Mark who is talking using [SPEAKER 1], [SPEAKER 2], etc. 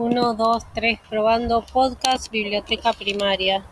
[SPEAKER 1] 1, 2, 3, probando podcast, biblioteca primaria.